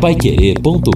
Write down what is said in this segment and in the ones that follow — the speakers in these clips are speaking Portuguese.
paiquerê.com.br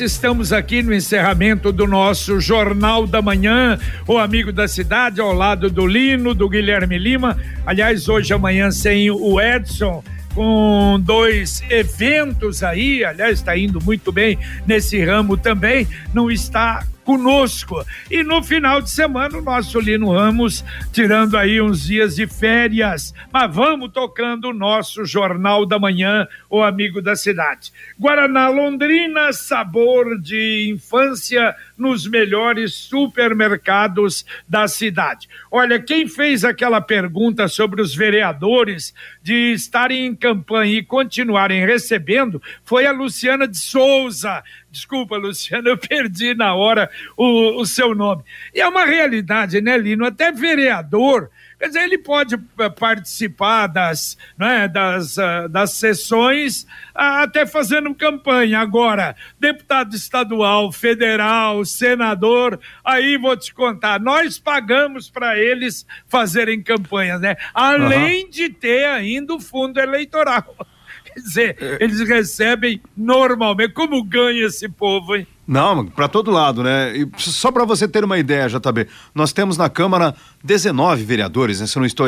Estamos aqui no encerramento do nosso Jornal da Manhã, o Amigo da Cidade, ao lado do Lino, do Guilherme Lima. Aliás, hoje, amanhã, sem o Edson com dois eventos aí, aliás, está indo muito bem nesse ramo também, não está conosco. E no final de semana, o nosso Lino Ramos tirando aí uns dias de férias. Mas vamos tocando o nosso Jornal da Manhã, o Amigo da Cidade. Guaraná Londrina, sabor de infância nos melhores supermercados da cidade. Olha, quem fez aquela pergunta sobre os vereadores de estarem em campanha e continuarem recebendo foi a Luciana de Souza. Desculpa, Luciana, eu perdi na hora o, o seu nome. E é uma realidade, né, Lino? Até vereador Quer dizer, ele pode eh, participar das, né, das, uh, das sessões uh, até fazendo campanha. Agora, deputado estadual, federal, senador, aí vou te contar, nós pagamos para eles fazerem campanhas, né? Além uhum. de ter ainda o fundo eleitoral. Quer dizer, é. eles recebem normalmente. Como ganha esse povo, hein? Não, para todo lado, né? E só para você ter uma ideia, JB, nós temos na Câmara 19 vereadores, né? se eu não estou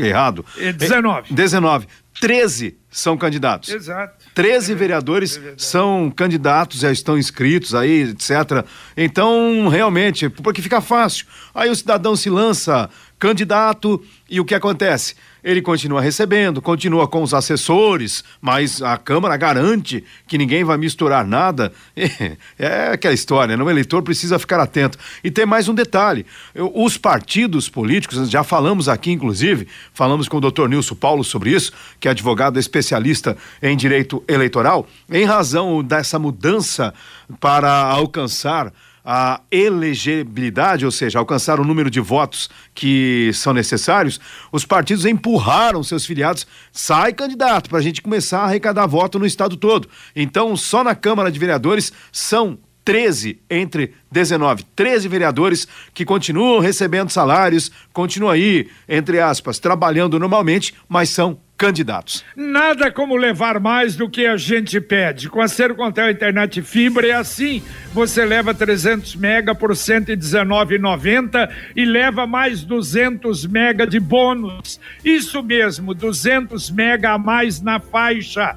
errado. É 19. 19. 13 são candidatos. Exato. 13 é vereadores é são candidatos, já estão inscritos aí, etc. Então, realmente, porque fica fácil. Aí o cidadão se lança candidato e o que acontece? Ele continua recebendo, continua com os assessores, mas a Câmara garante que ninguém vai misturar nada. É, aquela história, né? O eleitor precisa ficar atento. E tem mais um detalhe: os partidos políticos, já falamos aqui, inclusive, falamos com o doutor Nilson Paulo sobre isso, que é advogado especialista em direito eleitoral, em razão dessa mudança para alcançar a elegibilidade, ou seja, alcançar o número de votos que são necessários, os partidos empurraram seus filiados, sai candidato, para a gente começar a arrecadar voto no estado todo. Então, só na Câmara de Vereadores são 13 entre 19, 13 vereadores que continuam recebendo salários, continuam aí, entre aspas, trabalhando normalmente, mas são candidatos. Nada como levar mais do que a gente pede. Com a Sercontel Internet Fibra é assim. Você leva 300 mega por 119,90 e leva mais 200 mega de bônus. Isso mesmo, 200 mega a mais na faixa.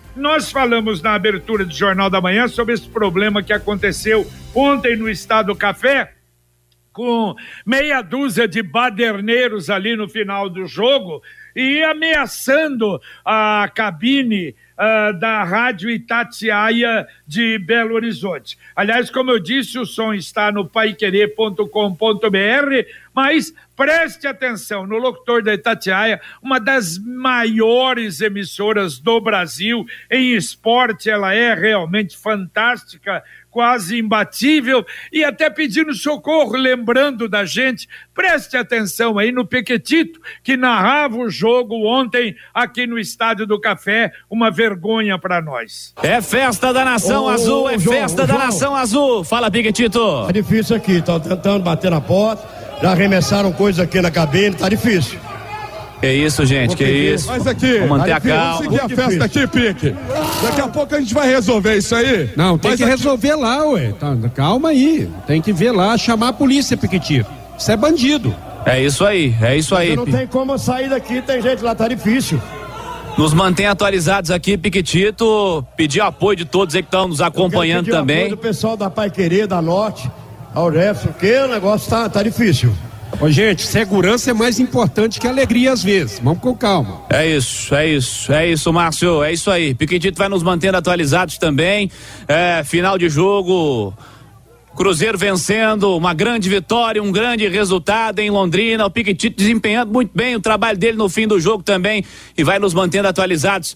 Nós falamos na abertura do Jornal da Manhã sobre esse problema que aconteceu ontem no Estado Café com meia dúzia de baderneiros ali no final do jogo e ameaçando a cabine uh, da Rádio Itatiaia de Belo Horizonte. Aliás, como eu disse, o som está no paiquerê.com.br, mas preste atenção no locutor da Itatiaia, uma das maiores emissoras do Brasil em esporte, ela é realmente fantástica quase imbatível e até pedindo socorro, lembrando da gente. Preste atenção aí no Pequetito, que narrava o jogo ontem aqui no Estádio do Café, uma vergonha para nós. É festa da Nação Azul, é João, festa da João. Nação Azul. Fala, Pequetito. Tá difícil aqui, tá tentando bater na porta, já arremessaram coisas aqui na cabine, tá difícil. Que isso, gente, que isso. Mas aqui, Vamos manter a calma. Vamos seguir a festa aqui, Pique. Daqui a pouco a gente vai resolver isso aí. Não, tem Mas que aqui... resolver lá, ué. Tá, calma aí. Tem que ver lá, chamar a polícia, Piquetito. Isso é bandido. É isso aí, é isso aí. Não tem como sair daqui, tem gente lá, tá difícil. Nos mantém atualizados aqui, Piquetito. Pedir apoio de todos aí que estão nos acompanhando também. Apoio do pessoal da Pai Querer, da Norte, ao Jefferson, porque o negócio tá, tá difícil. Ô, gente, segurança é mais importante que alegria às vezes. Vamos com calma. É isso, é isso, é isso, Márcio. É isso aí. Piquetito vai nos mantendo atualizados também. É, final de jogo. Cruzeiro vencendo, uma grande vitória, um grande resultado em Londrina. O Piquetito desempenhando muito bem o trabalho dele no fim do jogo também e vai nos mantendo atualizados.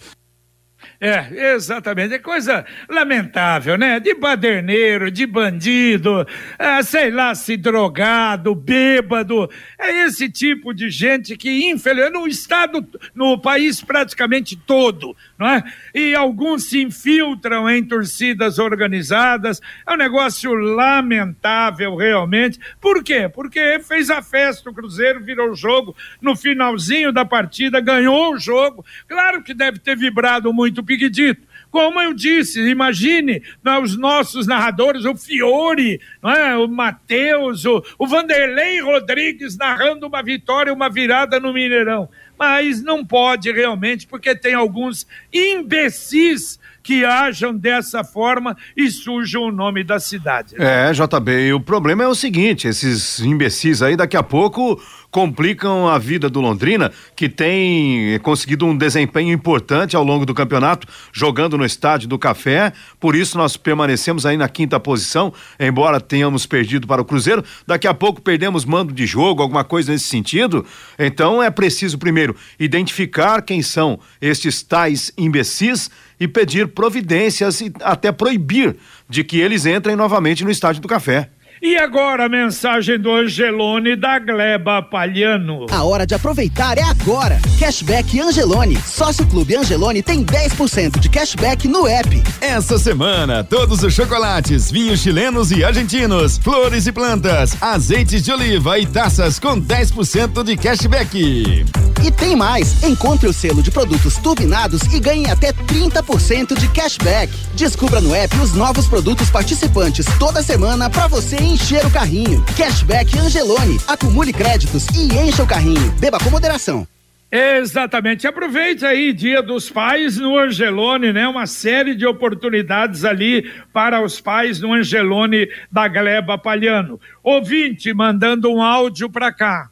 É, exatamente. É coisa lamentável, né? De baderneiro, de bandido, ah, sei lá, se drogado, bêbado. É esse tipo de gente que, infelizmente, no estado, no país praticamente todo, não é? E alguns se infiltram em torcidas organizadas. É um negócio lamentável, realmente. Por quê? Porque fez a festa, o Cruzeiro virou o jogo no finalzinho da partida, ganhou o jogo. Claro que deve ter vibrado muito Piquedito. Como eu disse, imagine né, os nossos narradores, o Fiore, é? o Matheus, o, o Vanderlei Rodrigues narrando uma vitória, uma virada no Mineirão. Mas não pode realmente, porque tem alguns imbecis que ajam dessa forma e sujam o nome da cidade. É, JB, o problema é o seguinte: esses imbecis aí daqui a pouco complicam a vida do Londrina, que tem conseguido um desempenho importante ao longo do campeonato, jogando no estádio do Café. Por isso nós permanecemos aí na quinta posição, embora tenhamos perdido para o Cruzeiro. Daqui a pouco perdemos mando de jogo, alguma coisa nesse sentido. Então é preciso primeiro identificar quem são estes tais imbecis e pedir providências e até proibir de que eles entrem novamente no estádio do Café. E agora a mensagem do Angelone da Gleba Palhano. A hora de aproveitar é agora. Cashback Angelone. Sócio Clube Angelone tem 10% de cashback no app. Essa semana, todos os chocolates, vinhos chilenos e argentinos, flores e plantas, azeites de oliva e taças com 10% de cashback. E tem mais. Encontre o selo de produtos turbinados e ganhe até 30% de cashback. Descubra no app os novos produtos participantes toda semana para você encher o carrinho. Cashback Angelone. Acumule créditos e encha o carrinho. Beba com moderação. Exatamente. Aproveite aí, Dia dos Pais no Angelone, né? Uma série de oportunidades ali para os pais no Angelone da Gleba Palhano. Ouvinte mandando um áudio para cá.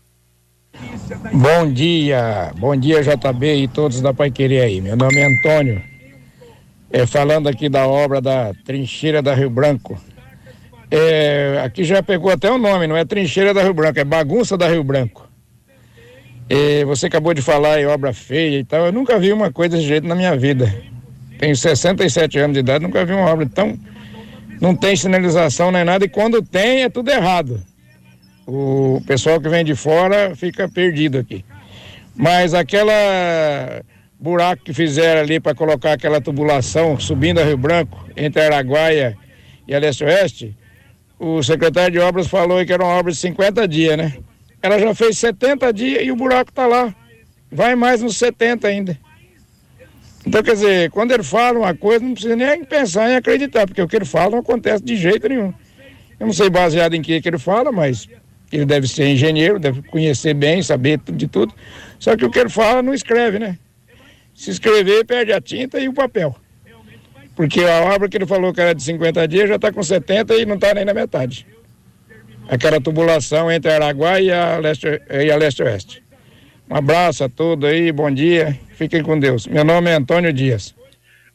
Bom dia, bom dia JB e todos da Pai Querer aí. Meu nome é Antônio. É, falando aqui da obra da Trincheira da Rio Branco. É, aqui já pegou até o nome, não é Trincheira da Rio Branco, é Bagunça da Rio Branco. É, você acabou de falar em obra feia e tal. Eu nunca vi uma coisa desse jeito na minha vida. Tenho 67 anos de idade, nunca vi uma obra tão. Não tem sinalização nem nada, e quando tem é tudo errado. O pessoal que vem de fora fica perdido aqui. Mas aquela buraco que fizeram ali para colocar aquela tubulação subindo a Rio Branco, entre Araguaia e a Leste-Oeste, o secretário de obras falou que era uma obra de 50 dias, né? Ela já fez 70 dias e o buraco está lá. Vai mais nos 70 ainda. Então, quer dizer, quando ele fala uma coisa, não precisa nem pensar em acreditar, porque o que ele fala não acontece de jeito nenhum. Eu não sei baseado em que, que ele fala, mas ele deve ser engenheiro, deve conhecer bem, saber de tudo. Só que o que ele fala não escreve, né? Se escrever, perde a tinta e o papel. Porque a obra que ele falou que era de 50 dias já está com 70 e não está nem na metade. Aquela tubulação entre Araguá e a leste-oeste. Leste um abraço a todos aí, bom dia, fiquem com Deus. Meu nome é Antônio Dias.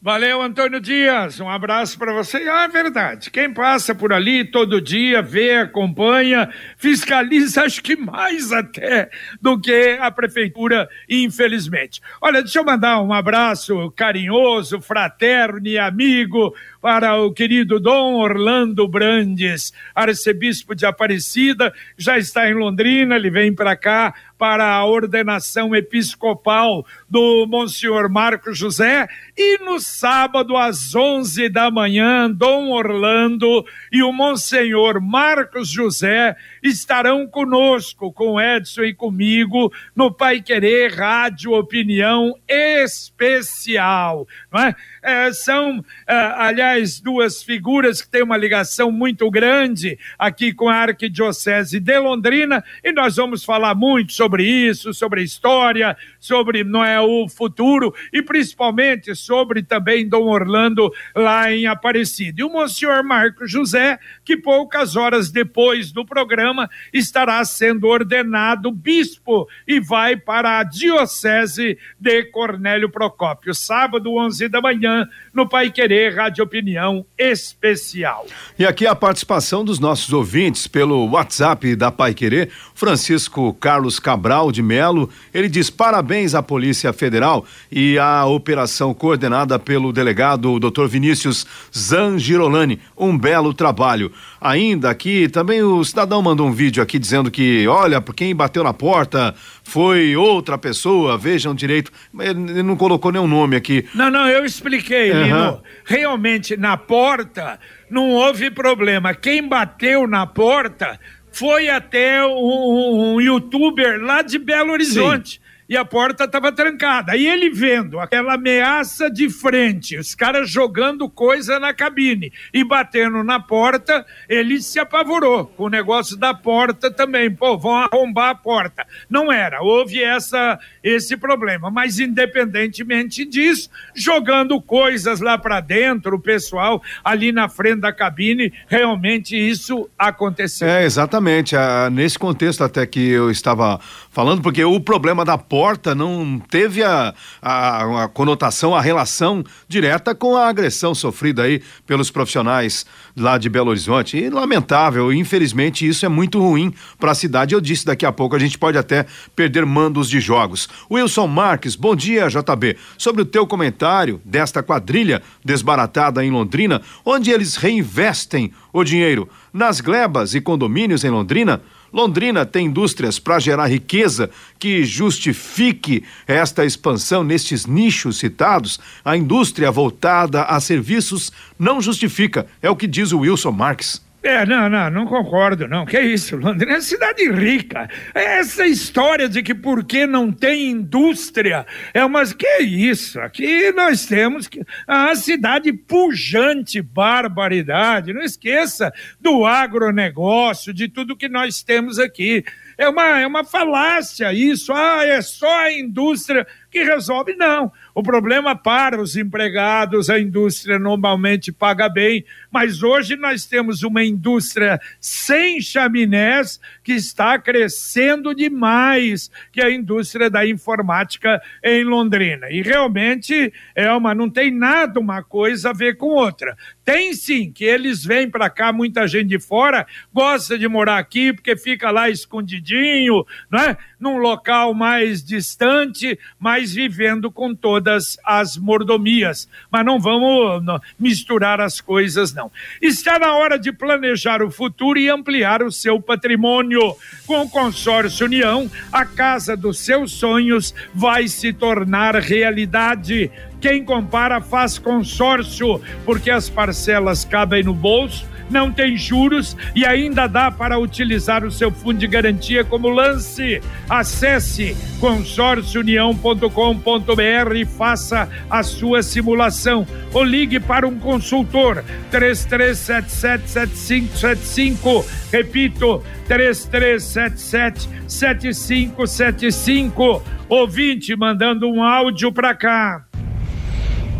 Valeu, Antônio Dias. Um abraço para você. Ah, é verdade. Quem passa por ali todo dia, vê, acompanha, fiscaliza, acho que mais até do que a prefeitura, infelizmente. Olha, deixa eu mandar um abraço carinhoso, fraterno e amigo para o querido Dom Orlando Brandes, arcebispo de Aparecida, já está em Londrina, ele vem para cá para a ordenação episcopal do Monsenhor Marcos José e no sábado às 11 da manhã, Dom Orlando e o Monsenhor Marcos José estarão conosco, com Edson e comigo, no Pai Querer Rádio Opinião Especial. Não é? É, são, é, aliás, duas figuras que têm uma ligação muito grande aqui com a Arquidiocese de Londrina, e nós vamos falar muito sobre isso, sobre a história, sobre não é, o futuro, e principalmente sobre também Dom Orlando lá em Aparecida. E o Monsenhor Marcos José, que poucas horas depois do programa estará sendo ordenado bispo e vai para a Diocese de Cornélio Procópio, sábado, 11 da manhã no Pai Querer Rádio Opinião Especial. E aqui a participação dos nossos ouvintes pelo WhatsApp da Pai Querer, Francisco Carlos Cabral de Melo. Ele diz parabéns à Polícia Federal e à operação coordenada pelo delegado Dr. Vinícius Zangirolani. Um belo trabalho. Ainda aqui, também o cidadão mandou um vídeo aqui dizendo que, olha, quem bateu na porta foi outra pessoa, vejam direito. Ele não colocou nenhum nome aqui. Não, não, eu expliquei, Aham. Lino. Realmente, na porta, não houve problema. Quem bateu na porta foi até um, um youtuber lá de Belo Horizonte. E a porta estava trancada. Aí ele vendo aquela ameaça de frente, os caras jogando coisa na cabine e batendo na porta, ele se apavorou com o negócio da porta também. Pô, vão arrombar a porta. Não era, houve essa, esse problema. Mas independentemente disso, jogando coisas lá para dentro, o pessoal ali na frente da cabine, realmente isso aconteceu. É, exatamente. Ah, nesse contexto até que eu estava falando, porque o problema da porta não teve a, a, a conotação, a relação direta com a agressão sofrida aí pelos profissionais lá de Belo Horizonte. E lamentável, infelizmente isso é muito ruim para a cidade. Eu disse daqui a pouco a gente pode até perder mandos de jogos. Wilson Marques, bom dia, JB. Sobre o teu comentário desta quadrilha desbaratada em Londrina, onde eles reinvestem o dinheiro nas glebas e condomínios em Londrina, Londrina tem indústrias para gerar riqueza que justifique esta expansão nestes nichos citados. A indústria voltada a serviços não justifica, é o que diz o Wilson Marques. É, não, não, não concordo, não. Que isso? Londrina é cidade rica. Essa história de que porque não tem indústria é umas. Que isso? Aqui nós temos que. A cidade pujante, barbaridade. Não esqueça do agronegócio, de tudo que nós temos aqui. É uma, é uma falácia isso. Ah, é só a indústria que resolve. Não. O problema para os empregados, a indústria normalmente paga bem, mas hoje nós temos uma indústria sem chaminés que está crescendo demais, que é a indústria da informática em Londrina. E realmente uma, não tem nada uma coisa a ver com outra. Tem sim, que eles vêm para cá, muita gente de fora gosta de morar aqui porque fica lá escondidinho, não é? Num local mais distante, mas vivendo com todas as mordomias. Mas não vamos misturar as coisas, não. Está na hora de planejar o futuro e ampliar o seu patrimônio. Com o Consórcio União, a casa dos seus sonhos vai se tornar realidade. Quem compara faz consórcio, porque as parcelas cabem no bolso, não tem juros e ainda dá para utilizar o seu fundo de garantia como lance. Acesse consórciounião.com.br e faça a sua simulação ou ligue para um consultor 33777575. Repito, 33777575. Ouvinte mandando um áudio para cá.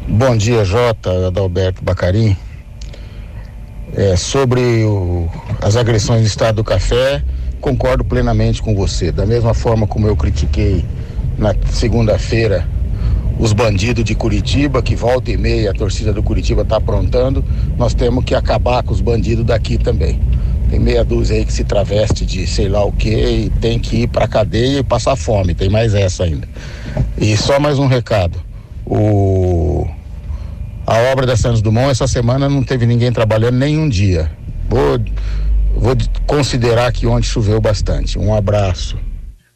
Bom dia, Jota, Adalberto Bacarim. É, sobre o- as agressões no estado do café, concordo plenamente com você. Da mesma forma como eu critiquei na segunda-feira os bandidos de Curitiba, que volta e meia a torcida do Curitiba está aprontando, nós temos que acabar com os bandidos daqui também. Tem meia dúzia aí que se traveste de sei lá o que e tem que ir pra cadeia e passar fome. Tem mais essa ainda. E só mais um recado. O a obra da Santos Dumont essa semana não teve ninguém trabalhando nenhum dia. Vou, vou de- considerar que ontem choveu bastante. Um abraço.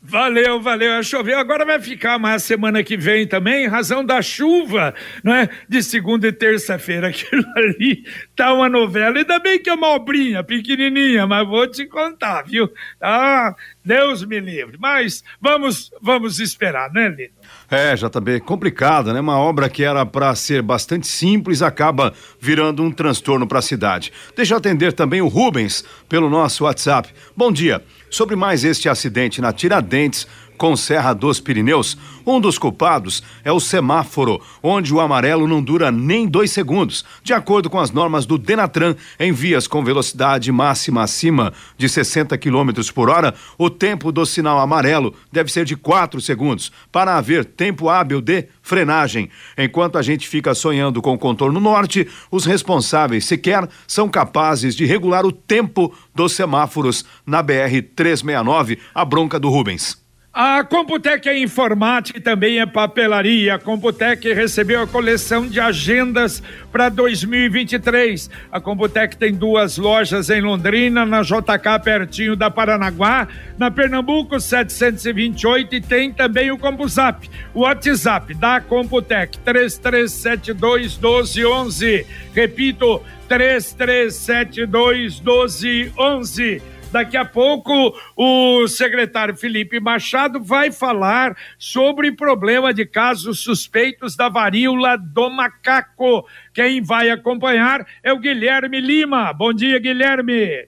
Valeu, valeu. Choveu. Agora vai ficar mais semana que vem também, em razão da chuva, não é? De segunda e terça-feira. Aquilo ali tá uma novela. Ainda bem que é uma obrinha pequenininha, mas vou te contar, viu? Ah, Deus me livre. Mas vamos, vamos esperar, né, Lino? É, JB, complicada, né? Uma obra que era para ser bastante simples acaba virando um transtorno para a cidade. Deixa eu atender também o Rubens pelo nosso WhatsApp. Bom dia. Sobre mais este acidente na Tiradentes com Serra dos Pirineus, um dos culpados é o semáforo, onde o amarelo não dura nem dois segundos. De acordo com as normas do Denatran, em vias com velocidade máxima acima de 60 km por hora, o tempo do sinal amarelo deve ser de 4 segundos, para haver tempo hábil de frenagem. Enquanto a gente fica sonhando com o contorno norte, os responsáveis sequer são capazes de regular o tempo dos semáforos na BR 369, a bronca do Rubens. A Computec é informática e também é papelaria. A Computec recebeu a coleção de agendas para 2023. A Computec tem duas lojas em Londrina, na JK, pertinho da Paranaguá, na Pernambuco 728 e tem também o CompuZap. O WhatsApp da Computec 3372 1211. Repito, 3372 1211. Daqui a pouco, o secretário Felipe Machado vai falar sobre problema de casos suspeitos da varíola do macaco. Quem vai acompanhar é o Guilherme Lima. Bom dia, Guilherme.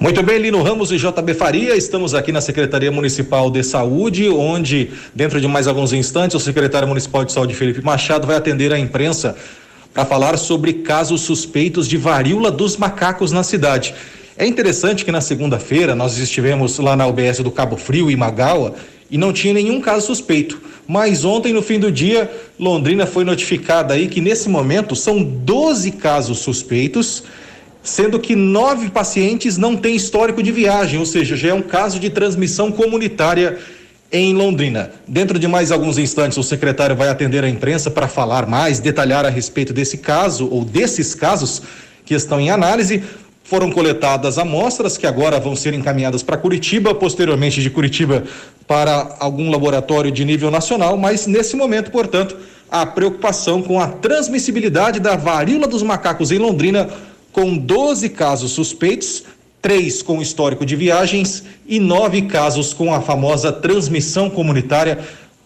Muito bem, Lino Ramos e JB Faria, estamos aqui na Secretaria Municipal de Saúde, onde, dentro de mais alguns instantes, o secretário municipal de saúde, Felipe Machado, vai atender a imprensa para falar sobre casos suspeitos de varíola dos macacos na cidade. É interessante que na segunda-feira nós estivemos lá na UBS do Cabo Frio e Magawa e não tinha nenhum caso suspeito. Mas ontem, no fim do dia, Londrina foi notificada aí que nesse momento são 12 casos suspeitos, sendo que nove pacientes não têm histórico de viagem, ou seja, já é um caso de transmissão comunitária em Londrina. Dentro de mais alguns instantes, o secretário vai atender a imprensa para falar mais, detalhar a respeito desse caso ou desses casos que estão em análise. Foram coletadas amostras que agora vão ser encaminhadas para Curitiba, posteriormente de Curitiba para algum laboratório de nível nacional, mas nesse momento, portanto, a preocupação com a transmissibilidade da varíola dos macacos em Londrina, com 12 casos suspeitos, três com histórico de viagens e nove casos com a famosa transmissão comunitária,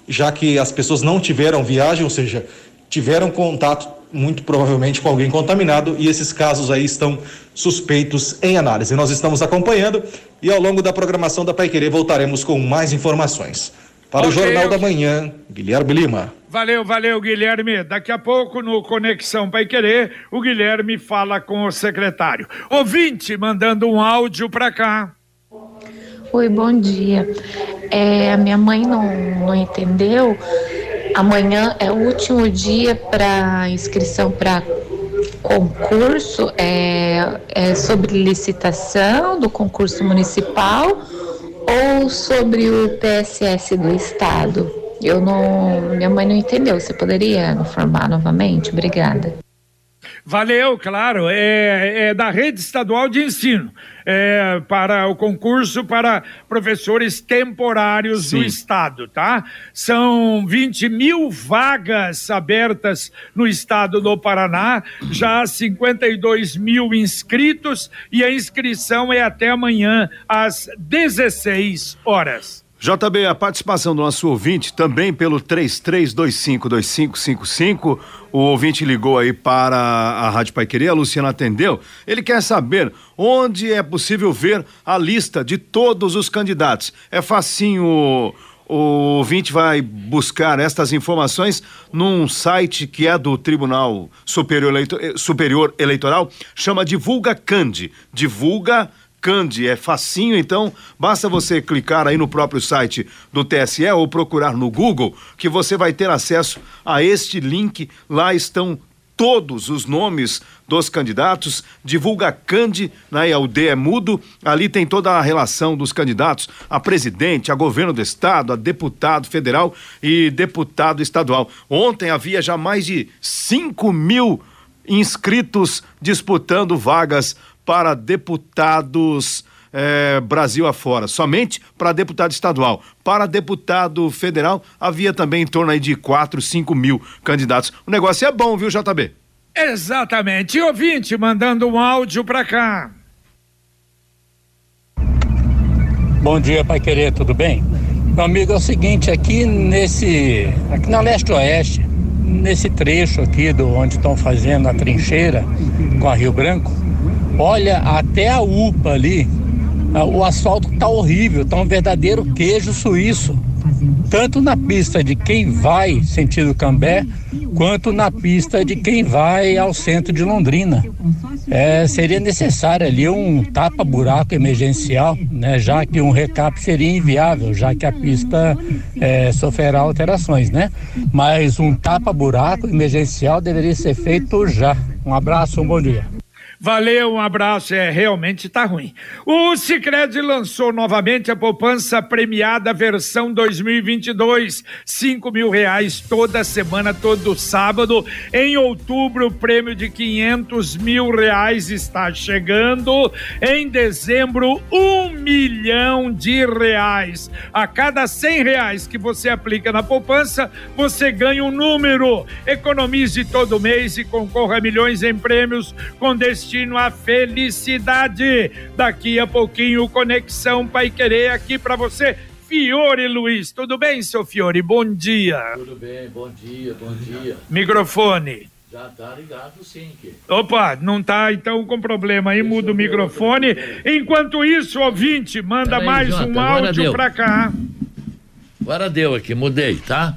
já que as pessoas não tiveram viagem, ou seja, tiveram contato muito provavelmente com alguém contaminado e esses casos aí estão suspeitos em análise. Nós estamos acompanhando e ao longo da programação da Pai Querer voltaremos com mais informações. Para okay, o Jornal okay. da Manhã, Guilherme Lima. Valeu, valeu, Guilherme. Daqui a pouco, no Conexão Pai Querer, o Guilherme fala com o secretário. Ouvinte mandando um áudio para cá. Oi, bom dia. É, a minha mãe não, não entendeu Amanhã é o último dia para inscrição para concurso, é, é sobre licitação do concurso municipal ou sobre o PSS do estado? Eu não, minha mãe não entendeu. Você poderia informar novamente? Obrigada. Valeu, claro, é, é, da rede estadual de ensino, é, para o concurso para professores temporários Sim. do estado, tá? São 20 mil vagas abertas no estado do Paraná, já 52 mil inscritos e a inscrição é até amanhã às 16 horas. JB, a participação do nosso ouvinte também pelo 33252555. O ouvinte ligou aí para a Rádio Pai Querer, a Luciana atendeu. Ele quer saber onde é possível ver a lista de todos os candidatos. É facinho. O ouvinte vai buscar estas informações num site que é do Tribunal Superior, Superior Eleitoral, chama Divulga Cande. Divulga Cande, é facinho, então basta você clicar aí no próprio site do TSE ou procurar no Google que você vai ter acesso a este link. Lá estão todos os nomes dos candidatos, divulga Cande, né, o D é mudo, ali tem toda a relação dos candidatos a presidente, a governo do estado, a deputado federal e deputado estadual. Ontem havia já mais de 5 mil inscritos disputando vagas para deputados é, Brasil afora, somente para deputado estadual. Para deputado federal, havia também em torno aí de 4, 5 mil candidatos. O negócio é bom, viu, JB? Exatamente. E ouvinte mandando um áudio para cá. Bom dia, Pai Querer, tudo bem? Meu amigo, é o seguinte, aqui nesse. Aqui na leste-oeste, nesse trecho aqui do onde estão fazendo a trincheira com a Rio Branco, Olha, até a UPA ali, o asfalto tá horrível, tá um verdadeiro queijo suíço. Tanto na pista de quem vai sentido Cambé, quanto na pista de quem vai ao centro de Londrina. É, seria necessário ali um tapa-buraco emergencial, né, já que um recap seria inviável, já que a pista é, sofrerá alterações, né? Mas um tapa-buraco emergencial deveria ser feito já. Um abraço, um bom dia. Valeu, um abraço. É, realmente tá ruim. O Sicredi lançou novamente a poupança premiada versão 2022. Cinco mil reais toda semana, todo sábado. Em outubro, o prêmio de quinhentos mil reais está chegando. Em dezembro, um milhão de reais. A cada cem reais que você aplica na poupança, você ganha um número. Economize todo mês e concorra a milhões em prêmios com destino à felicidade. Daqui a pouquinho, Conexão Pai Querer aqui para você. Fiore Luiz, tudo bem, seu Fiore? Bom dia. Tudo bem, bom dia, bom dia. Microfone. Já tá ligado sim. Que... Opa, não tá então com problema aí, muda o microfone. Enquanto isso, ouvinte, manda mais Jota, um áudio pra cá. Agora deu aqui, mudei, tá?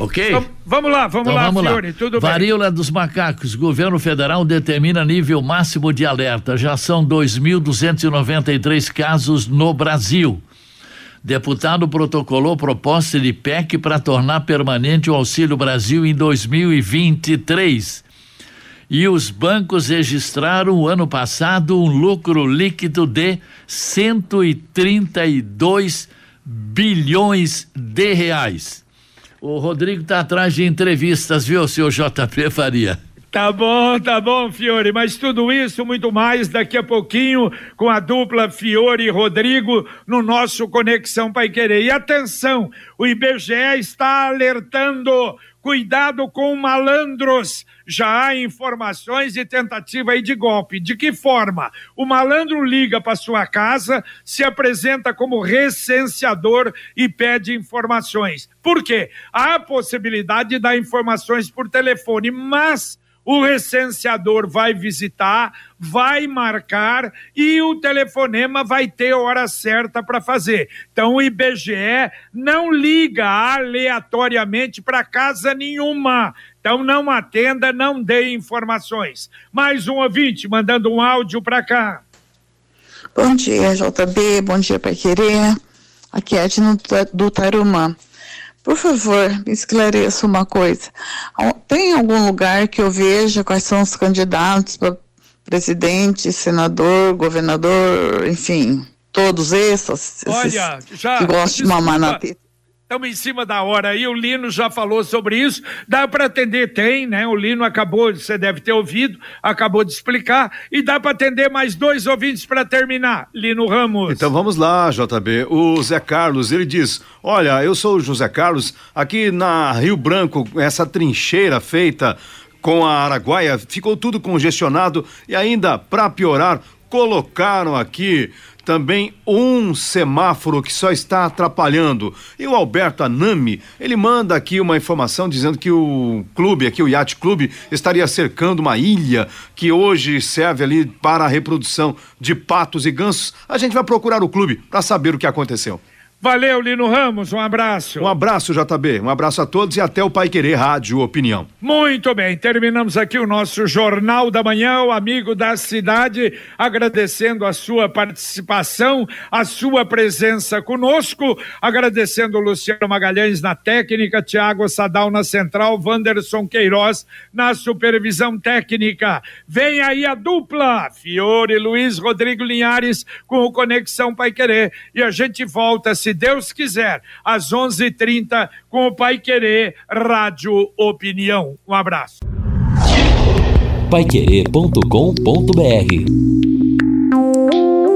Ok? Então, vamos lá, vamos Então lá, vamos Fiore, lá. tudo bem. Varíola dos macacos. Governo federal determina nível máximo de alerta. Já são 2.293 casos no Brasil. Deputado protocolou proposta de PEC para tornar permanente o Auxílio Brasil em 2023. E os bancos registraram o ano passado um lucro líquido de 132 bilhões de reais. O Rodrigo está atrás de entrevistas, viu, seu JP Faria? Tá bom, tá bom, Fiore, mas tudo isso, muito mais, daqui a pouquinho, com a dupla Fiore e Rodrigo no nosso Conexão Pai Querer. E atenção, o IBGE está alertando, cuidado com malandros. Já há informações de tentativa aí de golpe. De que forma? O malandro liga para sua casa, se apresenta como recenseador e pede informações. Por quê? Há a possibilidade de dar informações por telefone, mas o recenseador vai visitar, vai marcar e o telefonema vai ter hora certa para fazer. Então o IBGE não liga aleatoriamente para casa nenhuma. Então não atenda, não dê informações. Mais um ouvinte mandando um áudio para cá. Bom dia, JB. Bom dia, Pai Querer. Aqui é a Edna do- Tarumã. Por favor, me esclareça uma coisa. Tem algum lugar que eu veja quais são os candidatos para presidente, senador, governador, enfim, todos esses? Olha, esses já. que gostam de mamar na teta. Estamos em cima da hora aí, o Lino já falou sobre isso. Dá para atender? Tem, né? O Lino acabou, você deve ter ouvido, acabou de explicar. E dá para atender mais dois ouvintes para terminar. Lino Ramos. Então vamos lá, JB. O Zé Carlos, ele diz: Olha, eu sou o José Carlos, aqui na Rio Branco, essa trincheira feita com a Araguaia, ficou tudo congestionado e ainda, para piorar, colocaram aqui também um semáforo que só está atrapalhando. E o Alberto Anami, ele manda aqui uma informação dizendo que o clube, aqui o Yacht Clube, estaria cercando uma ilha que hoje serve ali para a reprodução de patos e gansos. A gente vai procurar o clube para saber o que aconteceu. Valeu, Lino Ramos, um abraço. Um abraço, JB. Um abraço a todos e até o Pai Querer Rádio Opinião. Muito bem, terminamos aqui o nosso Jornal da Manhã, o amigo da cidade, agradecendo a sua participação, a sua presença conosco, agradecendo o Luciano Magalhães na técnica, Tiago Sadal na central, Wanderson Queiroz na supervisão técnica. Vem aí a dupla, Fiore Luiz Rodrigo Linhares com o Conexão Pai Querer. E a gente volta, se Deus quiser, às 11:30 com o Pai Querer Rádio Opinião. Um abraço. Paiquerê.com.br